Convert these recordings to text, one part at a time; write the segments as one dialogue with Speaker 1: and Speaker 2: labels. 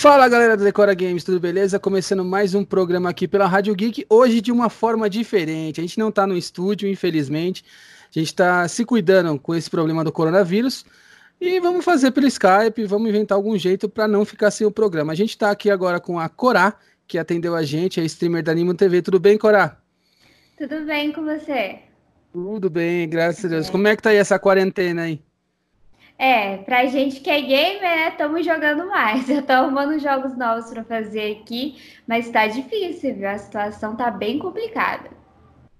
Speaker 1: Fala galera do Decora Games, tudo beleza? Começando mais um programa aqui pela Rádio Geek, hoje de uma forma diferente. A gente não tá no estúdio, infelizmente. A gente tá se cuidando com esse problema do coronavírus e vamos fazer pelo Skype, vamos inventar algum jeito para não ficar sem o programa. A gente tá aqui agora com a Corá, que atendeu a gente, é streamer da Animo TV. Tudo bem, Corá?
Speaker 2: Tudo bem com você?
Speaker 1: Tudo bem, graças Tudo a Deus. Bem. Como é que tá aí essa quarentena aí?
Speaker 2: É, pra gente que é gamer, né, estamos jogando mais. Eu tô arrumando jogos novos para fazer aqui, mas tá difícil, viu? A situação tá bem complicada.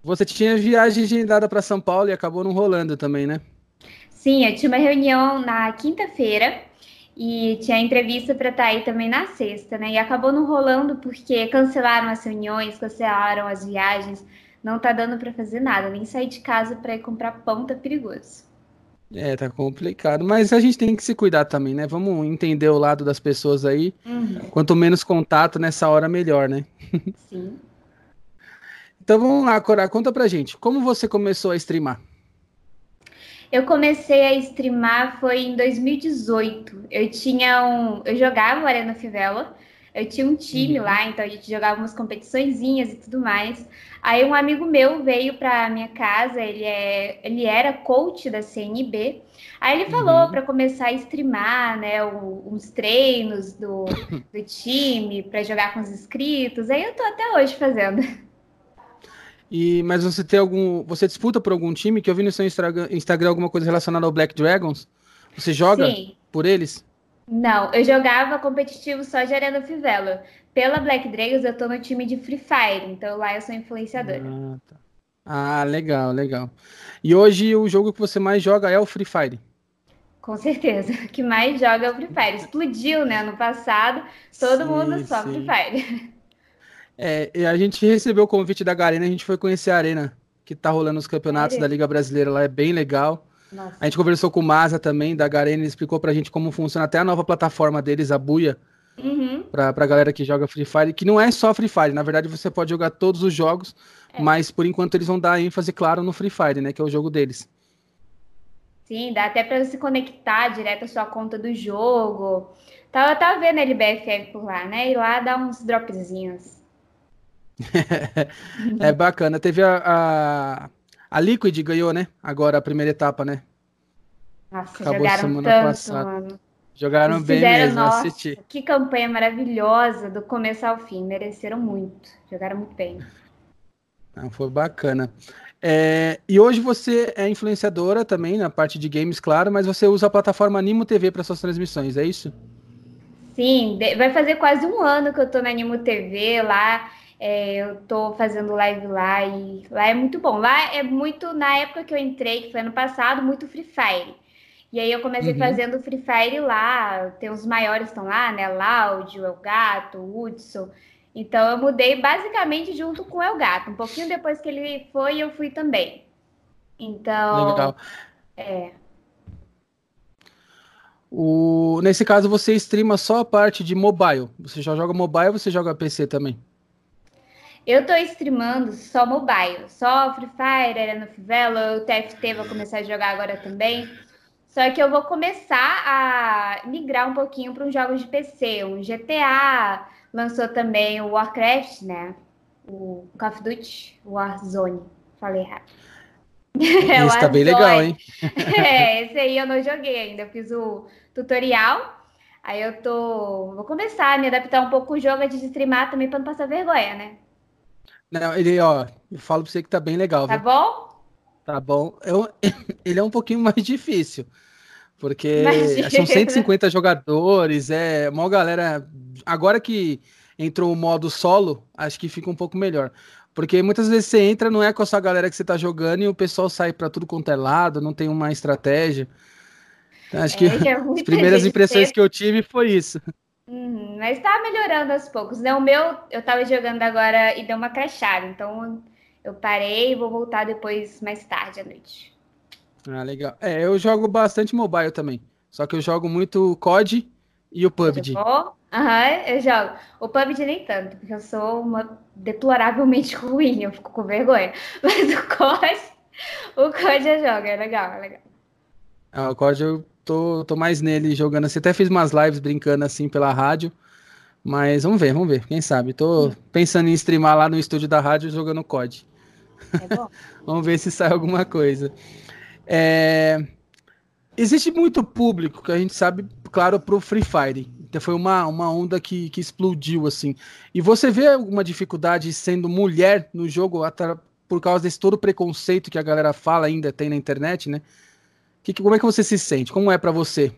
Speaker 1: Você tinha viagem agendada para São Paulo e acabou não rolando também, né?
Speaker 2: Sim, eu tinha uma reunião na quinta-feira e tinha entrevista para estar tá aí também na sexta, né? E acabou não rolando porque cancelaram as reuniões, cancelaram as viagens, não tá dando para fazer nada, nem sair de casa para ir comprar pão tá perigoso.
Speaker 1: É, tá complicado, mas a gente tem que se cuidar também, né? Vamos entender o lado das pessoas aí. Uhum. Quanto menos contato nessa hora, melhor, né? Sim. então vamos lá, Cora, conta pra gente, como você começou a streamar?
Speaker 2: Eu comecei a streamar foi em 2018. Eu tinha um, eu jogava Arena Fivela, eu tinha um time uhum. lá, então a gente jogava umas competiçõezinhas e tudo mais. Aí um amigo meu veio para minha casa, ele, é, ele era coach da CNB. Aí ele falou uhum. para começar a streamar, né, uns treinos do, do time para jogar com os inscritos. Aí eu tô até hoje fazendo.
Speaker 1: E mas você tem algum, você disputa por algum time que eu vi no seu Instagram alguma coisa relacionada ao Black Dragons? Você joga Sim. por eles?
Speaker 2: Não, eu jogava competitivo só de Arena Fivela. Pela Black Dragons eu tô no time de Free Fire, então lá eu sou influenciadora.
Speaker 1: Ah, tá. ah, legal, legal. E hoje o jogo que você mais joga é o Free Fire?
Speaker 2: Com certeza, o que mais joga é o Free Fire. Explodiu, né? No passado, todo sim, mundo só sim. Free Fire.
Speaker 1: É, e a gente recebeu o convite da Garena, a gente foi conhecer a Arena, que tá rolando os campeonatos Sério? da Liga Brasileira lá, é bem legal. Nossa. A gente conversou com o Maza também, da Garena, ele explicou pra gente como funciona até a nova plataforma deles, a Buia, uhum. pra, pra galera que joga Free Fire, que não é só Free Fire, na verdade você pode jogar todos os jogos, é. mas por enquanto eles vão dar ênfase, claro, no Free Fire, né, que é o jogo deles.
Speaker 2: Sim, dá até pra você conectar direto a sua conta do jogo. Tava, tava vendo a LBFF por lá, né, e lá dá uns dropzinhos.
Speaker 1: é bacana, teve a... a a Liquid ganhou, né? Agora a primeira etapa, né?
Speaker 2: Nossa, Acabou jogaram semana tanto, passada. Mano.
Speaker 1: Jogaram Eles bem fizeram, mesmo, nossa, assisti.
Speaker 2: Que campanha maravilhosa, do começo ao fim. Mereceram muito. Jogaram muito bem.
Speaker 1: Não, foi bacana. É, e hoje você é influenciadora também na parte de games, claro, mas você usa a plataforma Animo TV para suas transmissões, é isso?
Speaker 2: Sim, vai fazer quase um ano que eu tô na Animo TV lá. É, eu tô fazendo live lá e lá é muito bom. Lá é muito, na época que eu entrei, que foi ano passado, muito Free Fire. E aí eu comecei uhum. fazendo Free Fire lá, tem os maiores estão lá, né? Laudio, El Gato, Hudson. Então eu mudei basicamente junto com o El Gato. Um pouquinho depois que ele foi, eu fui também. Então. Legal. É.
Speaker 1: O... Nesse caso, você streama só a parte de mobile. Você já joga mobile ou você joga PC também?
Speaker 2: Eu tô streamando só mobile, só Free Fire, Arena Fivela, o TFT vou começar a jogar agora também. Só que eu vou começar a migrar um pouquinho para uns jogos de PC, um GTA, lançou também o Warcraft, né? O Call of Duty Warzone, falei errado.
Speaker 1: Esse tá bem legal, hein?
Speaker 2: é, esse aí eu não joguei ainda, eu fiz o tutorial. Aí eu tô. Vou começar a me adaptar um pouco o jogo de streamar também para não passar vergonha, né?
Speaker 1: Não, ele, ó, eu falo pra você que tá bem legal.
Speaker 2: Tá viu? bom?
Speaker 1: Tá bom. Eu, ele é um pouquinho mais difícil. Porque Imagina. são 150 jogadores, é uma galera. Agora que entrou o modo solo, acho que fica um pouco melhor. Porque muitas vezes você entra, não é com a sua galera que você tá jogando e o pessoal sai para tudo quanto é lado, não tem uma estratégia. Então, acho é, que é as primeiras impressões que eu tive foi isso.
Speaker 2: Uhum, mas tá melhorando aos poucos, né? O meu, eu tava jogando agora e deu uma crashada, então eu parei e vou voltar depois, mais tarde à noite.
Speaker 1: Ah, legal. É, eu jogo bastante mobile também. Só que eu jogo muito COD e o PUBG.
Speaker 2: Aham, uhum, eu jogo. O PUBG nem tanto, porque eu sou uma deploravelmente ruim, eu fico com vergonha. Mas o COD, o COD eu jogo, é legal, é legal.
Speaker 1: Ah, o COD eu tô, tô mais nele jogando assim. Até fiz umas lives brincando assim pela rádio. Mas vamos ver, vamos ver, quem sabe. Tô pensando em streamar lá no estúdio da rádio jogando COD. É vamos ver se sai alguma coisa. É... Existe muito público que a gente sabe, claro, pro Free Fire. Então foi uma, uma onda que, que explodiu, assim. E você vê alguma dificuldade sendo mulher no jogo por causa desse todo preconceito que a galera fala ainda tem na internet, né? Que, como é que você se sente? Como é para você?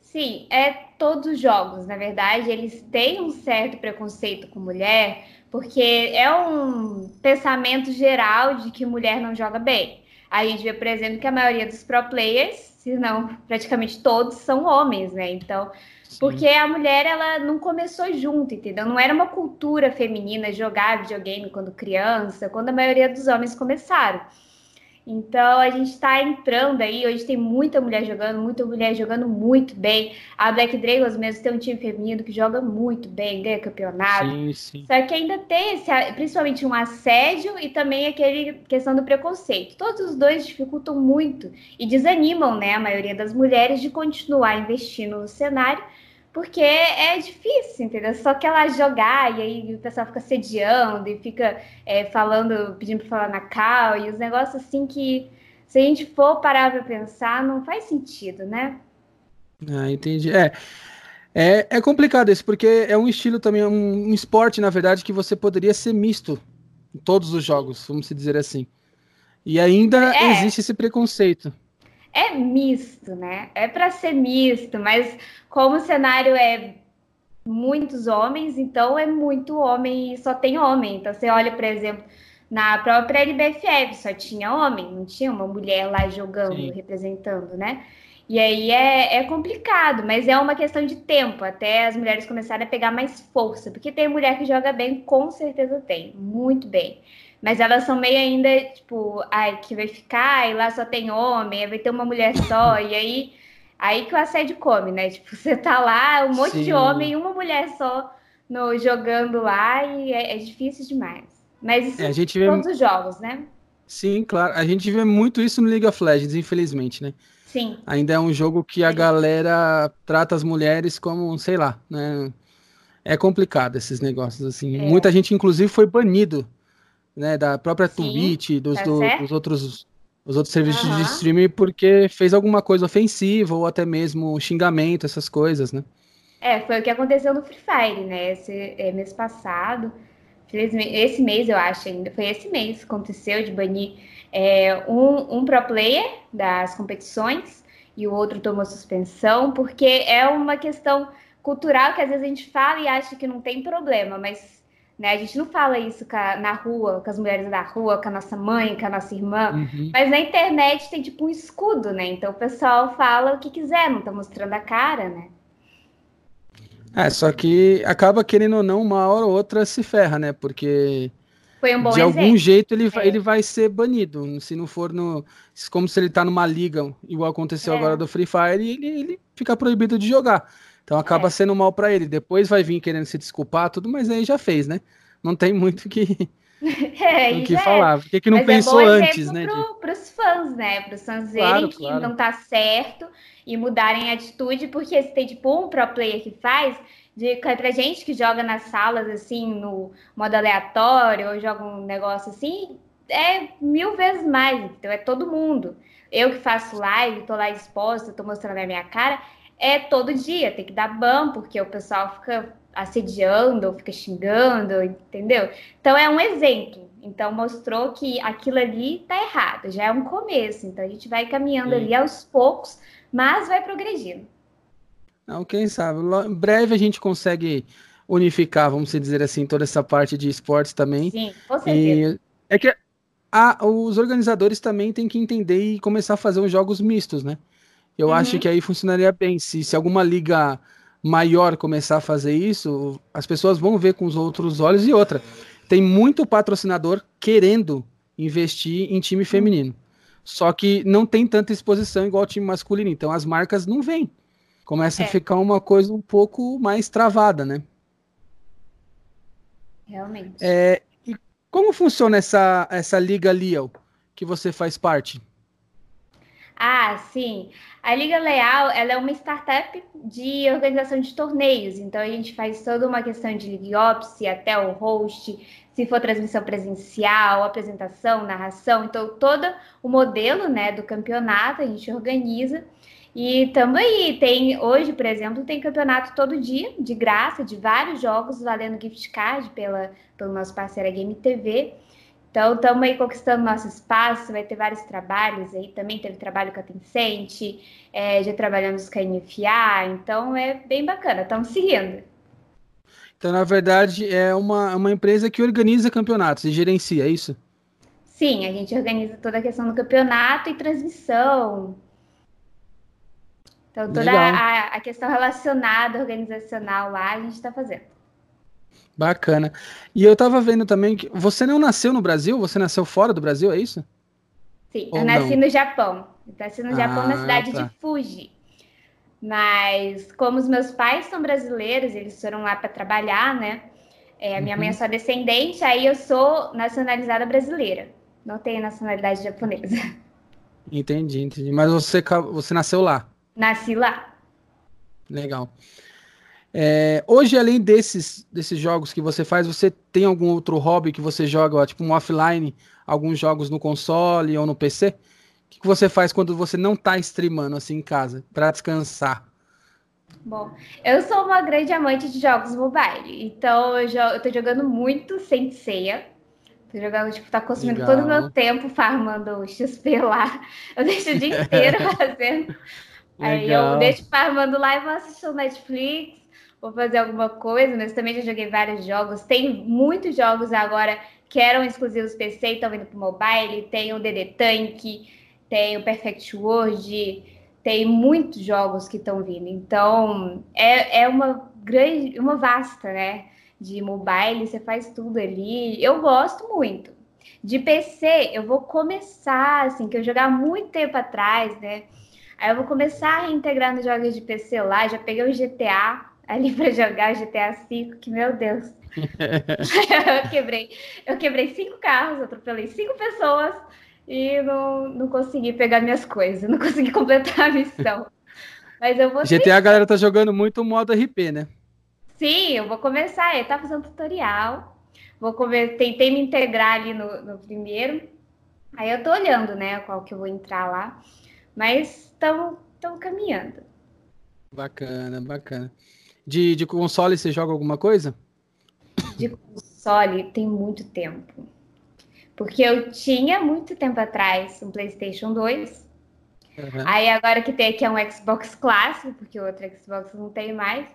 Speaker 2: Sim, é todos os jogos, na verdade, eles têm um certo preconceito com mulher, porque é um pensamento geral de que mulher não joga bem. A gente vê, por exemplo, que a maioria dos pro players, se não praticamente todos, são homens, né? Então, Sim. porque a mulher ela não começou junto, entendeu? Não era uma cultura feminina jogar videogame quando criança, quando a maioria dos homens começaram. Então a gente está entrando aí, hoje tem muita mulher jogando, muita mulher jogando muito bem. A Black Dragons mesmo tem um time feminino que joga muito bem, ganha campeonato. Sim, sim. Só que ainda tem esse, principalmente um assédio e também aquele questão do preconceito. Todos os dois dificultam muito e desanimam, né, a maioria das mulheres de continuar investindo no cenário porque é difícil, entendeu? Só que ela jogar e aí o pessoal fica sediando e fica é, falando, pedindo para falar na cal e os negócios assim que se a gente for parar para pensar não faz sentido, né?
Speaker 1: Ah, entendi. É, é, é complicado isso, porque é um estilo também, um, um esporte, na verdade, que você poderia ser misto em todos os jogos, vamos dizer assim. E ainda é. existe esse preconceito
Speaker 2: é misto, né? É para ser misto, mas como o cenário é muitos homens, então é muito homem e só tem homem. Então você olha, por exemplo, na própria LBFF só tinha homem, não tinha uma mulher lá jogando, Sim. representando, né? E aí é, é complicado, mas é uma questão de tempo até as mulheres começarem a pegar mais força, porque tem mulher que joga bem, com certeza tem, muito bem. Mas elas são meio ainda, tipo, ai, que vai ficar, e lá só tem homem, vai ter uma mulher só, e aí, aí que o assédio come, né? Tipo, você tá lá, um monte Sim. de homem e uma mulher só no, jogando lá, e é, é difícil demais. Mas isso é, a gente vê... todos os jogos, né?
Speaker 1: Sim, claro. A gente vê muito isso no League of Legends, infelizmente, né?
Speaker 2: Sim.
Speaker 1: Ainda é um jogo que a galera trata as mulheres como, sei lá, né? É complicado esses negócios, assim. É. Muita gente, inclusive, foi banido né, da própria Sim, Twitch, dos, tá do, dos outros os outros serviços uhum. de streaming porque fez alguma coisa ofensiva ou até mesmo xingamento, essas coisas, né?
Speaker 2: É, foi o que aconteceu no Free Fire, né? Esse é, mês passado, esse mês eu acho ainda, foi esse mês que aconteceu de banir é, um, um pro player das competições e o outro tomou suspensão, porque é uma questão cultural que às vezes a gente fala e acha que não tem problema, mas né? A gente não fala isso a, na rua, com as mulheres da rua, com a nossa mãe, com a nossa irmã, uhum. mas na internet tem tipo um escudo, né? Então o pessoal fala o que quiser, não tá mostrando a cara, né?
Speaker 1: É, só que acaba querendo ou não, uma hora ou outra se ferra, né? Porque
Speaker 2: um de
Speaker 1: exemplo. algum jeito ele, é. ele vai ser banido. Se não for no. Como se ele tá numa liga, igual aconteceu é. agora do Free Fire, ele, ele fica proibido de jogar. Então acaba é. sendo mal para ele. Depois vai vir querendo se desculpar, tudo, mas aí já fez, né? Não tem muito que. É, que falar. Por que, que não mas é pensou é antes, né?
Speaker 2: Para os fãs, né? Para os fãs verem claro, que não tá certo e mudarem a atitude, porque se tem tipo um pro player que faz, de pra gente que joga nas salas assim, no modo aleatório, ou joga um negócio assim, é mil vezes mais, então é todo mundo. Eu que faço live, tô lá exposta, tô mostrando a minha cara, é todo dia, tem que dar ban, porque o pessoal fica assediando, fica xingando, entendeu? Então é um exemplo. Então mostrou que aquilo ali tá errado, já é um começo. Então a gente vai caminhando Sim. ali aos poucos, mas vai progredindo.
Speaker 1: Não, quem sabe? Em breve a gente consegue unificar, vamos dizer assim, toda essa parte de esportes também.
Speaker 2: Sim, com certeza. E
Speaker 1: é que a, os organizadores também têm que entender e começar a fazer uns jogos mistos, né? Eu uhum. acho que aí funcionaria bem. Se, se alguma liga maior começar a fazer isso, as pessoas vão ver com os outros olhos. E outra, tem muito patrocinador querendo investir em time feminino. Só que não tem tanta exposição igual o time masculino. Então as marcas não vêm. Começa é. a ficar uma coisa um pouco mais travada, né?
Speaker 2: Realmente.
Speaker 1: É, e como funciona essa, essa liga Leal que você faz parte?
Speaker 2: Ah, sim. A Liga Leal ela é uma startup de organização de torneios. Então a gente faz toda uma questão de league ops, até o host, se for transmissão presencial, apresentação, narração. Então todo o modelo né, do campeonato a gente organiza. E também tem, hoje, por exemplo, tem campeonato todo dia, de graça, de vários jogos, valendo gift card pela, pelo nosso parceiro Game TV. Então, estamos aí conquistando nosso espaço, vai ter vários trabalhos aí, também teve trabalho com a Tencent, é, já trabalhamos com a NFA, então é bem bacana, estamos seguindo.
Speaker 1: Então, na verdade, é uma, uma empresa que organiza campeonatos e gerencia, é isso?
Speaker 2: Sim, a gente organiza toda a questão do campeonato e transmissão, então, toda a, a, questão relacionada, organizacional lá, a gente está fazendo.
Speaker 1: Bacana. E eu estava vendo também que você não nasceu no Brasil? Você nasceu fora do Brasil, é isso?
Speaker 2: Sim, Ou eu nasci não? no Japão. Eu nasci no ah, Japão, na cidade tá. de Fuji. Mas, como os meus pais são brasileiros, eles foram lá para trabalhar, né? É, a minha uhum. mãe é só descendente, aí eu sou nacionalizada brasileira. Não tenho nacionalidade japonesa.
Speaker 1: Entendi, entendi. Mas você, você nasceu lá?
Speaker 2: Nasci lá.
Speaker 1: Legal. É, hoje, além desses, desses jogos que você faz, você tem algum outro hobby que você joga, tipo um offline, alguns jogos no console ou no PC? O que, que você faz quando você não está streamando assim em casa, para descansar?
Speaker 2: Bom, eu sou uma grande amante de jogos mobile, então eu, jo eu tô jogando muito sem ceia. Tô jogando, tipo, tá consumindo Legal. todo o meu tempo farmando XP lá. Eu deixo o dia inteiro fazendo Aí eu deixo farmando lá e vou assistir o Netflix, vou fazer alguma coisa, mas também já joguei vários jogos. Tem muitos jogos agora que eram exclusivos PC e estão vindo para mobile. Tem o DD Tank, tem o Perfect World, tem muitos jogos que estão vindo. Então é, é uma grande, uma vasta, né? De mobile, você faz tudo ali. Eu gosto muito. De PC, eu vou começar, assim, que eu jogar muito tempo atrás, né? Aí eu vou começar a integrar nos jogos de PC lá. Já peguei o GTA ali para jogar, GTA V, que meu Deus. eu quebrei. Eu quebrei cinco carros, atropelei cinco pessoas e não, não consegui pegar minhas coisas, não consegui completar a missão. Mas eu vou.
Speaker 1: GTA a galera tá jogando muito o modo RP, né?
Speaker 2: Sim, eu vou começar. Eu tava fazendo tutorial. Vou comer, tentei me integrar ali no, no primeiro. Aí eu tô olhando, né, qual que eu vou entrar lá. Mas estão caminhando.
Speaker 1: Bacana, bacana. De, de console você joga alguma coisa?
Speaker 2: De console tem muito tempo. Porque eu tinha muito tempo atrás um PlayStation 2. Uhum. Aí agora que tem aqui é um Xbox clássico, porque o outro Xbox não tem mais.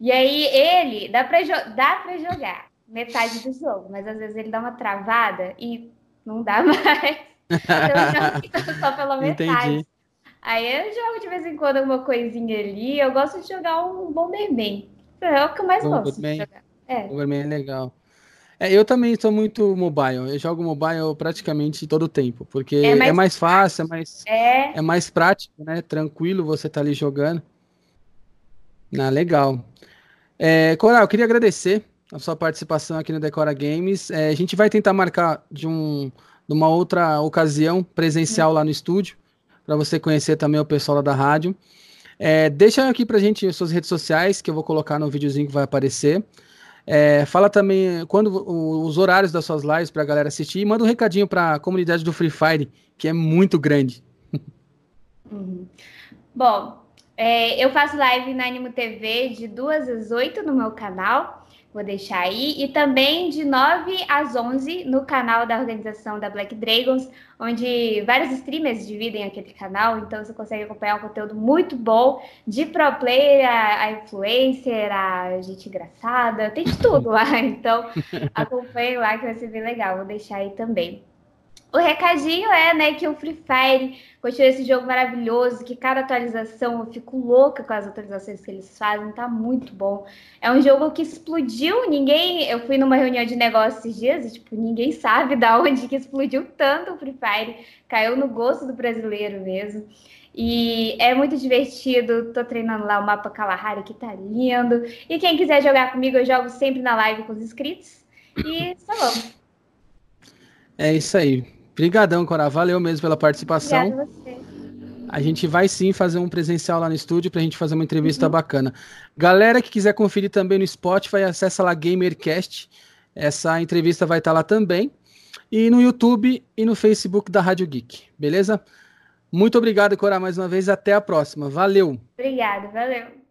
Speaker 2: E aí ele dá para dá pra jogar metade do jogo, mas às vezes ele dá uma travada e não dá mais. Então eu só pela metade. Entendi. Aí eu jogo de vez em quando alguma coisinha ali. Eu gosto de jogar um Bomberman. É o que eu mais gosto de jogar.
Speaker 1: É. Bomberman é legal. É, eu também sou muito mobile. Eu jogo mobile praticamente todo o tempo, porque é mais, é mais fácil, é mais, é... é mais prático, né? Tranquilo você tá ali jogando. Ah, legal. É, Coral, eu queria agradecer a sua participação aqui no Decora Games. É, a gente vai tentar marcar de, um, de uma outra ocasião presencial hum. lá no estúdio para você conhecer também o pessoal lá da rádio. É, deixa aqui para a gente suas redes sociais, que eu vou colocar no videozinho que vai aparecer. É, fala também quando os horários das suas lives para a galera assistir e manda um recadinho para a comunidade do Free Fire, que é muito grande.
Speaker 2: Uhum. Bom, é, eu faço live na Animo TV de 2 às 8 no meu canal. Vou deixar aí. E também de 9 às 11 no canal da organização da Black Dragons, onde vários streamers dividem aquele canal. Então você consegue acompanhar um conteúdo muito bom de pro player, a, a influencer, a gente engraçada, tem de tudo lá. Então acompanhe lá que vai ser bem legal. Vou deixar aí também. O recadinho é, né, que o Free Fire continua esse jogo maravilhoso, que cada atualização eu fico louca com as atualizações que eles fazem, tá muito bom. É um jogo que explodiu, ninguém, eu fui numa reunião de negócios esses dias e, tipo, ninguém sabe da onde que explodiu tanto o Free Fire, caiu no gosto do brasileiro mesmo. E é muito divertido. Tô treinando lá o mapa Kalahari, que tá lindo. E quem quiser jogar comigo, eu jogo sempre na live com os inscritos. E falou.
Speaker 1: É isso aí. Obrigadão, Cora. Valeu mesmo pela participação.
Speaker 2: Obrigada a você.
Speaker 1: a gente vai sim fazer um presencial lá no estúdio para a gente fazer uma entrevista uhum. bacana. Galera que quiser conferir também no Spotify, acessa lá GamerCast. Essa entrevista vai estar tá lá também. E no YouTube e no Facebook da Rádio Geek, beleza? Muito obrigado, Cora, mais uma vez. Até a próxima. Valeu.
Speaker 2: Obrigado, valeu.